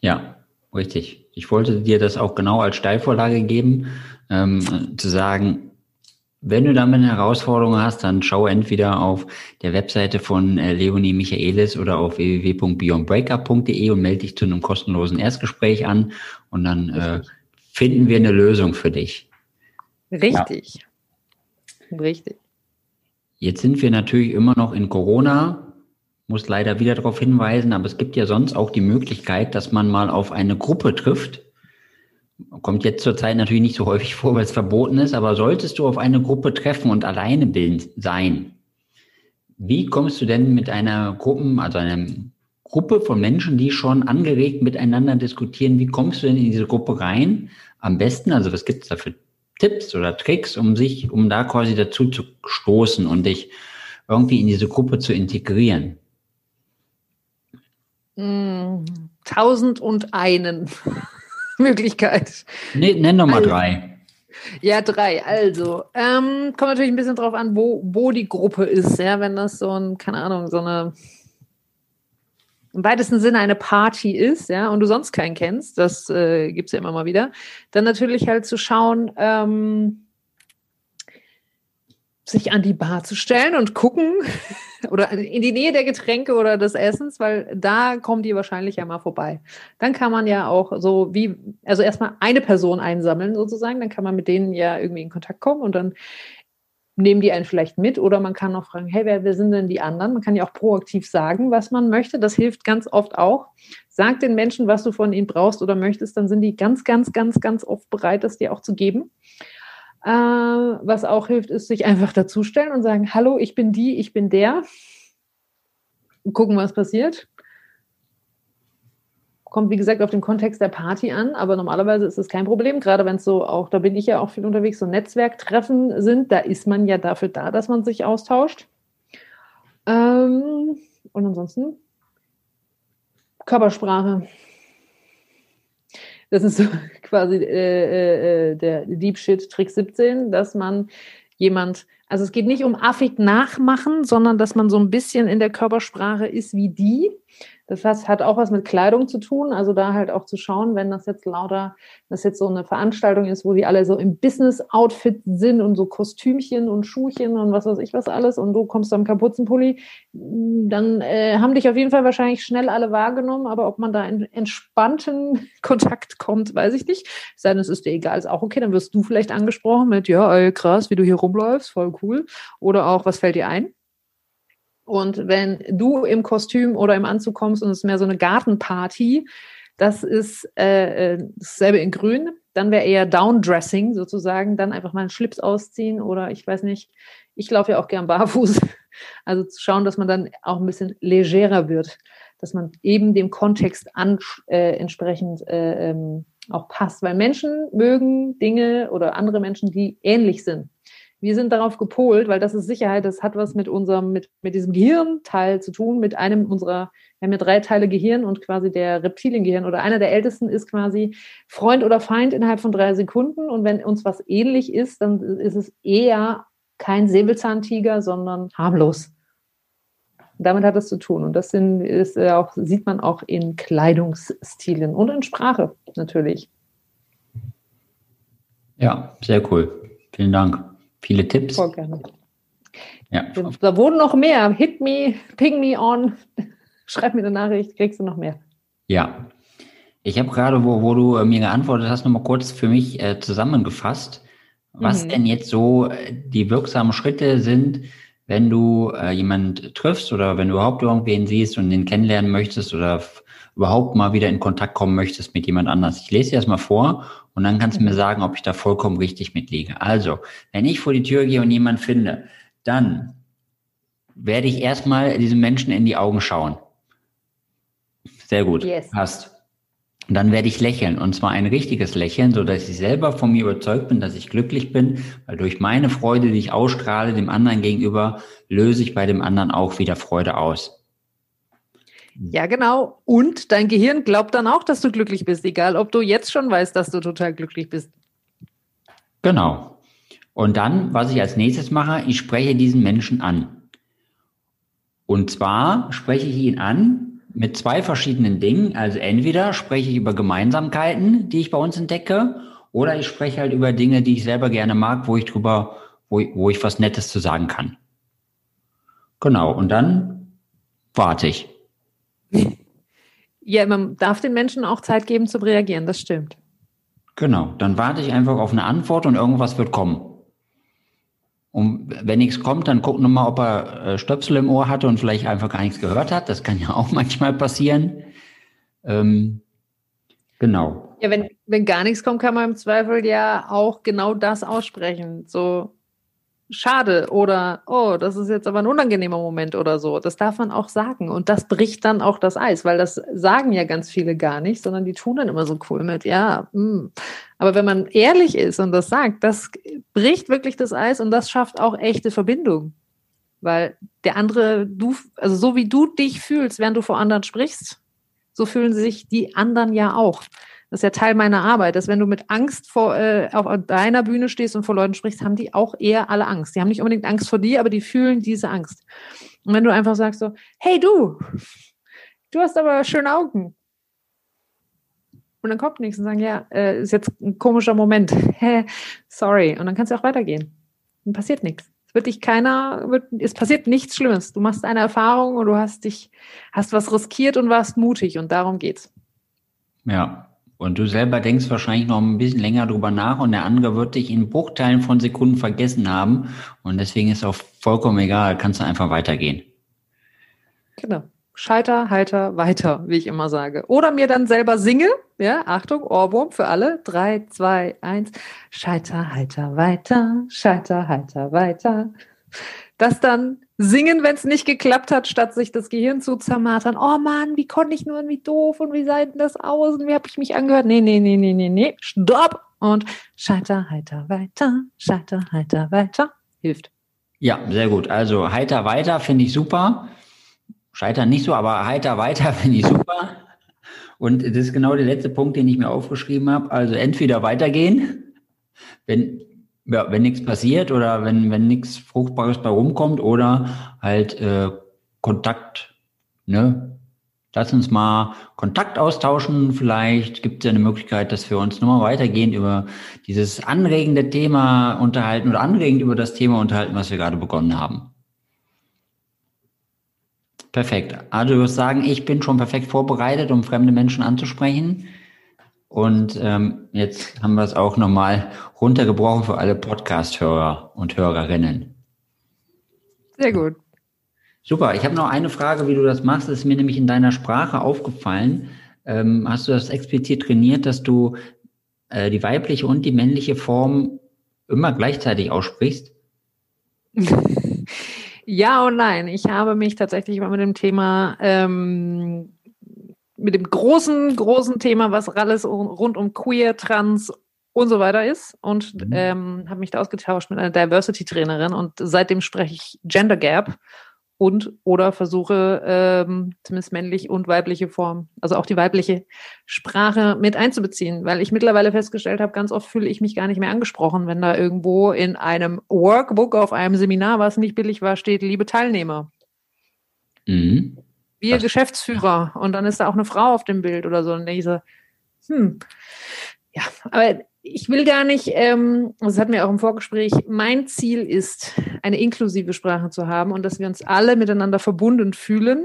Ja, richtig. Ich wollte dir das auch genau als Steilvorlage geben, ähm, zu sagen, wenn du damit eine Herausforderung hast, dann schau entweder auf der Webseite von äh, Leonie Michaelis oder auf www.beyondbreakup.de und melde dich zu einem kostenlosen Erstgespräch an und dann äh, finden wir eine Lösung für dich. Richtig. Ja. Richtig. Jetzt sind wir natürlich immer noch in Corona, muss leider wieder darauf hinweisen, aber es gibt ja sonst auch die Möglichkeit, dass man mal auf eine Gruppe trifft. Kommt jetzt zurzeit natürlich nicht so häufig vor, weil es verboten ist, aber solltest du auf eine Gruppe treffen und alleine sein, wie kommst du denn mit einer Gruppe, also einer Gruppe von Menschen, die schon angeregt miteinander diskutieren, wie kommst du denn in diese Gruppe rein? Am besten, also was gibt es da für Tipps oder Tricks, um sich, um da quasi dazu zu stoßen und dich irgendwie in diese Gruppe zu integrieren? Hm, tausend und einen *laughs* Möglichkeit. Nee, nenn doch mal also, drei. Ja, drei. Also, ähm, kommt natürlich ein bisschen drauf an, wo, wo die Gruppe ist. Ja, wenn das so ein, keine Ahnung, so eine im weitesten Sinne eine Party ist, ja, und du sonst keinen kennst, das äh, gibt es ja immer mal wieder, dann natürlich halt zu schauen, ähm, sich an die Bar zu stellen und gucken *laughs* oder in die Nähe der Getränke oder des Essens, weil da kommen die wahrscheinlich ja mal vorbei. Dann kann man ja auch so wie, also erstmal eine Person einsammeln sozusagen, dann kann man mit denen ja irgendwie in Kontakt kommen und dann nehmen die einen vielleicht mit oder man kann auch fragen, hey, wer, wer sind denn die anderen? Man kann ja auch proaktiv sagen, was man möchte. Das hilft ganz oft auch. Sag den Menschen, was du von ihnen brauchst oder möchtest, dann sind die ganz, ganz, ganz, ganz oft bereit, das dir auch zu geben. Äh, was auch hilft, ist, sich einfach dazustellen und sagen, hallo, ich bin die, ich bin der. Gucken, was passiert kommt, wie gesagt, auf den Kontext der Party an, aber normalerweise ist es kein Problem, gerade wenn es so auch, da bin ich ja auch viel unterwegs, so Netzwerktreffen sind, da ist man ja dafür da, dass man sich austauscht. Ähm, und ansonsten Körpersprache. Das ist so *laughs* quasi äh, äh, äh der Deep Shit Trick 17, dass man jemand, also es geht nicht um affig nachmachen, sondern dass man so ein bisschen in der Körpersprache ist wie die das heißt, hat auch was mit Kleidung zu tun. Also da halt auch zu schauen, wenn das jetzt lauter, das jetzt so eine Veranstaltung ist, wo die alle so im Business-Outfit sind und so Kostümchen und Schuhchen und was weiß ich was alles und du kommst am Kapuzenpulli, dann äh, haben dich auf jeden Fall wahrscheinlich schnell alle wahrgenommen. Aber ob man da in entspannten *laughs* Kontakt kommt, weiß ich nicht. Sei denn, es ist dir egal, ist auch okay. Dann wirst du vielleicht angesprochen mit, ja, ey, krass, wie du hier rumläufst, voll cool. Oder auch, was fällt dir ein? Und wenn du im Kostüm oder im Anzug kommst und es ist mehr so eine Gartenparty, das ist äh, äh dasselbe in Grün, dann wäre eher Downdressing sozusagen, dann einfach mal einen Schlips ausziehen oder ich weiß nicht, ich laufe ja auch gern barfuß. *laughs* Also zu schauen, dass man dann auch ein bisschen legerer wird, dass man eben dem Kontext an, äh, entsprechend äh, ähm, auch passt. Weil Menschen mögen Dinge oder andere Menschen, die ähnlich sind wir sind darauf gepolt, weil das ist Sicherheit, das hat was mit unserem, mit, mit diesem Gehirnteil zu tun, mit einem unserer, wir haben ja drei Teile Gehirn und quasi der Reptiliengehirn oder einer der ältesten ist quasi Freund oder Feind innerhalb von drei Sekunden. Und wenn uns was ähnlich ist, dann ist es eher kein Säbelzahntiger, sondern harmlos. Damit hat es zu tun. Und das sind, ist auch, sieht man auch in Kleidungsstilen und in Sprache natürlich. Ja, sehr cool. Vielen Dank. Viele Tipps. Voll gerne. Ja. Da wurden noch mehr. Hit me, ping me on. *laughs* Schreib mir eine Nachricht, kriegst du noch mehr. Ja. Ich habe gerade, wo, wo du äh, mir geantwortet hast, nochmal kurz für mich äh, zusammengefasst, was mhm. denn jetzt so äh, die wirksamen Schritte sind, wenn du äh, jemand triffst oder wenn du überhaupt irgendwen siehst und den kennenlernen möchtest oder überhaupt mal wieder in Kontakt kommen möchtest mit jemand anders. Ich lese dir das mal vor und dann kannst du mir sagen, ob ich da vollkommen richtig mitliege. Also, wenn ich vor die Tür gehe und jemand finde, dann werde ich erstmal diesem Menschen in die Augen schauen. Sehr gut. Yes. Passt. Und dann werde ich lächeln und zwar ein richtiges Lächeln, so dass ich selber von mir überzeugt bin, dass ich glücklich bin, weil durch meine Freude, die ich ausstrahle dem anderen gegenüber, löse ich bei dem anderen auch wieder Freude aus. Ja, genau. Und dein Gehirn glaubt dann auch, dass du glücklich bist, egal ob du jetzt schon weißt, dass du total glücklich bist. Genau. Und dann, was ich als nächstes mache, ich spreche diesen Menschen an. Und zwar spreche ich ihn an mit zwei verschiedenen Dingen. Also entweder spreche ich über Gemeinsamkeiten, die ich bei uns entdecke, oder ich spreche halt über Dinge, die ich selber gerne mag, wo ich drüber, wo, wo ich was Nettes zu sagen kann. Genau. Und dann warte ich. Ja, man darf den Menschen auch Zeit geben zu reagieren, das stimmt. Genau, dann warte ich einfach auf eine Antwort und irgendwas wird kommen. Und wenn nichts kommt, dann gucken wir mal, ob er äh, Stöpsel im Ohr hatte und vielleicht einfach gar nichts gehört hat. Das kann ja *laughs* auch manchmal passieren. Ähm, genau. Ja, wenn, wenn gar nichts kommt, kann man im Zweifel ja auch genau das aussprechen. So, schade oder oh, das ist jetzt aber ein unangenehmer Moment oder so. Das darf man auch sagen und das bricht dann auch das Eis, weil das sagen ja ganz viele gar nicht, sondern die tun dann immer so cool mit, ja. Mh. Hm. Aber wenn man ehrlich ist und das sagt, das bricht wirklich das Eis und das schafft auch echte Verbindung. Weil der andere, du, also so wie du dich fühlst, während du vor anderen sprichst, so fühlen sich die anderen ja auch. Das ist ja Teil meiner Arbeit, dass wenn du mit Angst vor, äh, auf deiner Bühne stehst und vor Leuten sprichst, haben die auch eher alle Angst. Die haben nicht unbedingt Angst vor dir, aber die fühlen diese Angst. Und wenn du einfach sagst so, hey du, du hast aber schöne Augen. Und dann kommt nichts und sagen, ja, äh, ist jetzt ein komischer Moment. *laughs* Sorry. Und dann kannst du auch weitergehen. Dann passiert nichts. Es wird dich keiner, wird, es passiert nichts Schlimmes. Du machst eine Erfahrung und du hast dich, hast was riskiert und warst mutig und darum geht's. Ja, und du selber denkst wahrscheinlich noch ein bisschen länger drüber nach und der andere wird dich in Bruchteilen von Sekunden vergessen haben. Und deswegen ist auch vollkommen egal, kannst du einfach weitergehen. Genau. Scheiter, Halter, weiter, wie ich immer sage. Oder mir dann selber singe. Ja, Achtung, Ohrwurm für alle. Drei, zwei, eins. Scheiter, Halter, weiter. Scheiter, Halter, weiter. Das dann singen, wenn es nicht geklappt hat, statt sich das Gehirn zu zermartern. Oh Mann, wie konnte ich nur, wie doof und wie sah denn das aus und wie habe ich mich angehört? Nee, nee, nee, nee, nee, nee, stopp und scheiter, heiter, weiter, scheiter, heiter, weiter, hilft. Ja, sehr gut. Also heiter weiter finde ich super. Scheiter nicht so, aber heiter weiter *laughs* finde ich super. Und das ist genau der letzte Punkt, den ich mir aufgeschrieben habe. Also entweder weitergehen, wenn ja, wenn nichts passiert oder wenn, wenn nichts Fruchtbares bei rumkommt oder halt äh, Kontakt, ne? Lass uns mal Kontakt austauschen. Vielleicht gibt es ja eine Möglichkeit, dass wir uns nochmal weitergehend über dieses anregende Thema unterhalten oder anregend über das Thema unterhalten, was wir gerade begonnen haben. Perfekt. Also du wirst sagen, ich bin schon perfekt vorbereitet, um fremde Menschen anzusprechen. Und ähm, jetzt haben wir es auch nochmal runtergebrochen für alle Podcast-Hörer und Hörerinnen. Sehr gut. Super. Ich habe noch eine Frage, wie du das machst. Das ist mir nämlich in deiner Sprache aufgefallen. Ähm, hast du das explizit trainiert, dass du äh, die weibliche und die männliche Form immer gleichzeitig aussprichst? *laughs* ja und nein. Ich habe mich tatsächlich mal mit dem Thema ähm, mit dem großen, großen Thema, was alles rund um queer, trans und so weiter ist und mhm. ähm, habe mich da ausgetauscht mit einer Diversity-Trainerin und seitdem spreche ich Gender Gap und oder versuche ähm, zumindest männlich und weibliche Form, also auch die weibliche Sprache mit einzubeziehen, weil ich mittlerweile festgestellt habe, ganz oft fühle ich mich gar nicht mehr angesprochen, wenn da irgendwo in einem Workbook auf einem Seminar, was nicht billig war, steht, liebe Teilnehmer. Mhm. Wir das, Geschäftsführer und dann ist da auch eine Frau auf dem Bild oder so und ich so, hm, ja, aber ich will gar nicht, ähm, das hat mir auch im Vorgespräch, mein Ziel ist, eine inklusive Sprache zu haben und dass wir uns alle miteinander verbunden fühlen.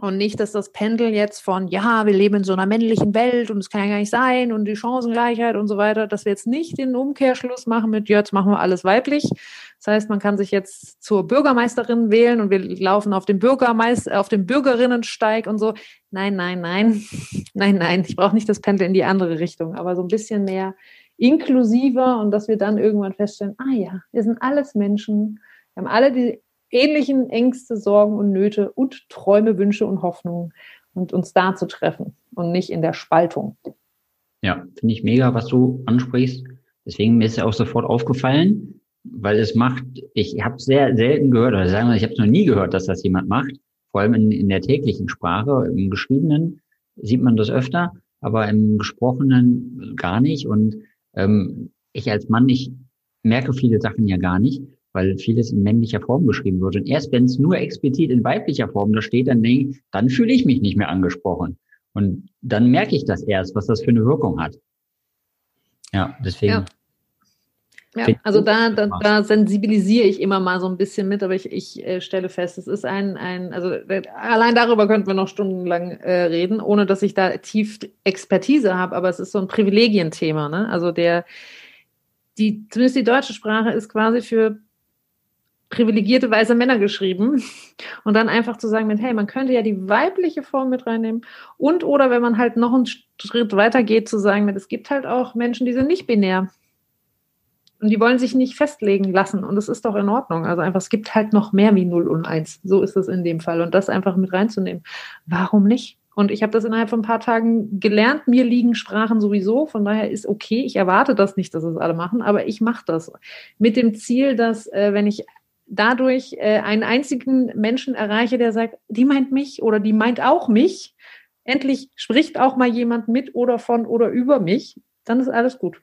Und nicht, dass das Pendel jetzt von, ja, wir leben in so einer männlichen Welt und es kann ja gar nicht sein und die Chancengleichheit und so weiter, dass wir jetzt nicht den Umkehrschluss machen mit, ja, jetzt machen wir alles weiblich, das heißt, man kann sich jetzt zur Bürgermeisterin wählen und wir laufen auf dem Bürgermeister, auf dem Bürgerinnensteig und so. Nein, nein, nein, *laughs* nein, nein. Ich brauche nicht das Pendel in die andere Richtung, aber so ein bisschen mehr inklusiver und dass wir dann irgendwann feststellen, ah ja, wir sind alles Menschen, wir haben alle die ähnlichen Ängste, Sorgen und Nöte und Träume, Wünsche und Hoffnungen und uns da zu treffen und nicht in der Spaltung. Ja, finde ich mega, was du ansprichst. Deswegen ist ja auch sofort aufgefallen, weil es macht, ich habe sehr selten gehört, oder sagen wir, ich habe es noch nie gehört, dass das jemand macht, vor allem in, in der täglichen Sprache, im Geschriebenen sieht man das öfter, aber im Gesprochenen gar nicht. Und ähm, ich als Mann, ich merke viele Sachen ja gar nicht, weil vieles in männlicher Form geschrieben wird. Und erst wenn es nur explizit in weiblicher Form da steht, dann denke ich, dann fühle ich mich nicht mehr angesprochen. Und dann merke ich das erst, was das für eine Wirkung hat. Ja, deswegen. Ja. Ja, also da, da, da sensibilisiere ich immer mal so ein bisschen mit, aber ich, ich äh, stelle fest, es ist ein, ein, also äh, allein darüber könnten wir noch stundenlang äh, reden, ohne dass ich da tief Expertise habe, aber es ist so ein Privilegienthema, ne? Also der, die, zumindest die deutsche Sprache ist quasi für privilegierte weiße Männer geschrieben und dann einfach zu sagen mit, hey, man könnte ja die weibliche Form mit reinnehmen und oder wenn man halt noch einen Schritt weiter geht, zu sagen mit, es gibt halt auch Menschen, die sind nicht binär und die wollen sich nicht festlegen lassen. Und das ist doch in Ordnung. Also einfach, es gibt halt noch mehr wie 0 und 1. So ist es in dem Fall. Und das einfach mit reinzunehmen. Warum nicht? Und ich habe das innerhalb von ein paar Tagen gelernt. Mir liegen Sprachen sowieso. Von daher ist okay. Ich erwarte das nicht, dass es alle machen, aber ich mache das. Mit dem Ziel, dass äh, wenn ich dadurch äh, einen einzigen Menschen erreiche, der sagt, die meint mich oder die meint auch mich, endlich spricht auch mal jemand mit oder von oder über mich, dann ist alles gut.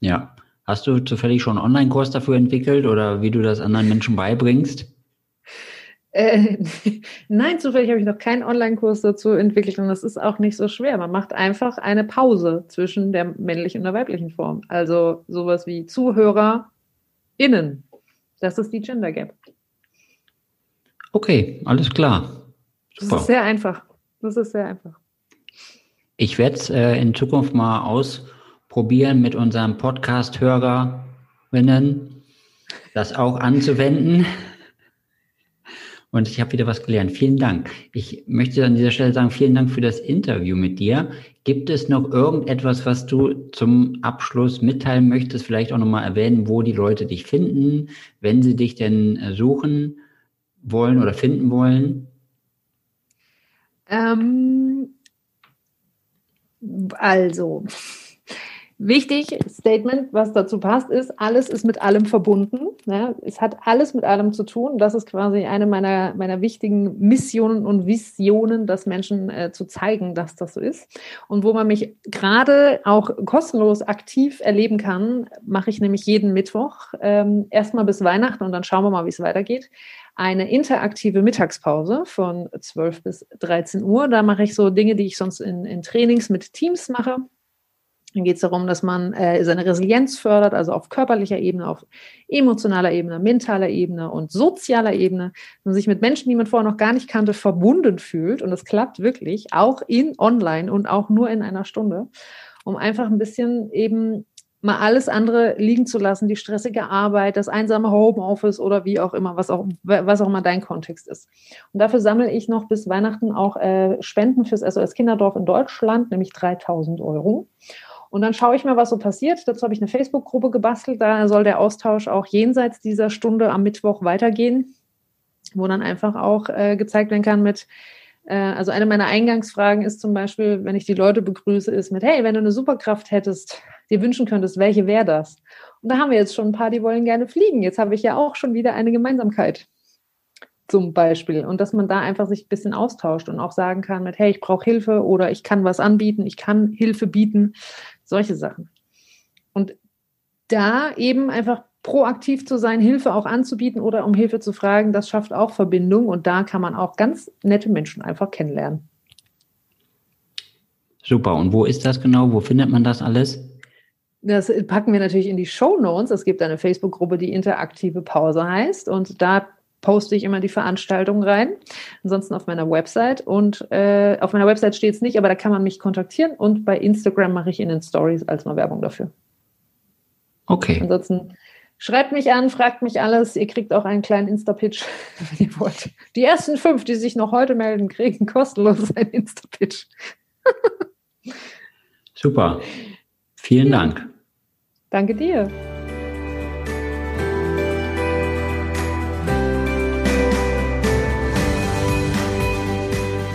Ja, Hast du zufällig schon einen Online-Kurs dafür entwickelt oder wie du das anderen Menschen beibringst? Äh, *laughs* nein, zufällig habe ich noch keinen Online-Kurs dazu entwickelt und das ist auch nicht so schwer. Man macht einfach eine Pause zwischen der männlichen und der weiblichen Form. Also sowas wie ZuhörerInnen. Das ist die Gender Gap. Okay, alles klar. Super. Das ist sehr einfach. Das ist sehr einfach. Ich werde es äh, in Zukunft mal aus probieren, mit unseren Podcast-Hörerinnen das auch anzuwenden. Und ich habe wieder was gelernt. Vielen Dank. Ich möchte an dieser Stelle sagen, vielen Dank für das Interview mit dir. Gibt es noch irgendetwas, was du zum Abschluss mitteilen möchtest? Vielleicht auch nochmal erwähnen, wo die Leute dich finden, wenn sie dich denn äh, suchen wollen oder finden wollen? Ähm, also, Wichtig, Statement, was dazu passt, ist, alles ist mit allem verbunden. Ja, es hat alles mit allem zu tun. Das ist quasi eine meiner, meiner wichtigen Missionen und Visionen, das Menschen äh, zu zeigen, dass das so ist. Und wo man mich gerade auch kostenlos aktiv erleben kann, mache ich nämlich jeden Mittwoch ähm, erstmal bis Weihnachten und dann schauen wir mal, wie es weitergeht eine interaktive Mittagspause von 12 bis 13 Uhr. Da mache ich so Dinge, die ich sonst in, in Trainings mit Teams mache. Dann geht es darum, dass man äh, seine Resilienz fördert, also auf körperlicher Ebene, auf emotionaler Ebene, mentaler Ebene und sozialer Ebene, dass man sich mit Menschen, die man vorher noch gar nicht kannte, verbunden fühlt. Und das klappt wirklich, auch in online und auch nur in einer Stunde, um einfach ein bisschen eben mal alles andere liegen zu lassen, die stressige Arbeit, das einsame Homeoffice oder wie auch immer, was auch, was auch immer dein Kontext ist. Und dafür sammle ich noch bis Weihnachten auch äh, Spenden fürs SOS Kinderdorf in Deutschland, nämlich 3000 Euro. Und dann schaue ich mal, was so passiert. Dazu habe ich eine Facebook-Gruppe gebastelt. Da soll der Austausch auch jenseits dieser Stunde am Mittwoch weitergehen, wo dann einfach auch äh, gezeigt werden kann mit, Äh, also eine meiner Eingangsfragen ist zum Beispiel, wenn ich die Leute begrüße, ist mit, hey, wenn du eine Superkraft hättest, dir wünschen könntest, welche wäre das? Und da haben wir jetzt schon ein paar, die wollen gerne fliegen. Jetzt habe ich ja auch schon wieder eine Gemeinsamkeit zum Beispiel. Und dass man da einfach sich ein bisschen austauscht und auch sagen kann mit, hey, ich brauche Hilfe oder ich kann was anbieten, ich kann Hilfe bieten, solche Sachen. Und da eben einfach proaktiv zu sein, Hilfe auch anzubieten oder um Hilfe zu fragen, das schafft auch Verbindung und da kann man auch ganz nette Menschen einfach kennenlernen. Super. Und wo ist das genau? Wo findet man das alles? Das packen wir natürlich in die Show Notes. Es gibt eine Facebook-Gruppe, die interaktive Pause heißt und da poste ich immer die Veranstaltungen rein. Ansonsten auf meiner Website und äh, auf meiner Website steht es nicht, aber da kann man mich kontaktieren und bei Instagram mache ich in den Stories als mal Werbung dafür. Okay. Ansonsten schreibt mich an, fragt mich alles. Ihr kriegt auch einen kleinen Insta-Pitch, *laughs* wenn ihr wollt. Die ersten fünf, die sich noch heute melden, kriegen kostenlos *laughs* einen Insta-Pitch. Super. Vielen ja. Dank. Danke dir.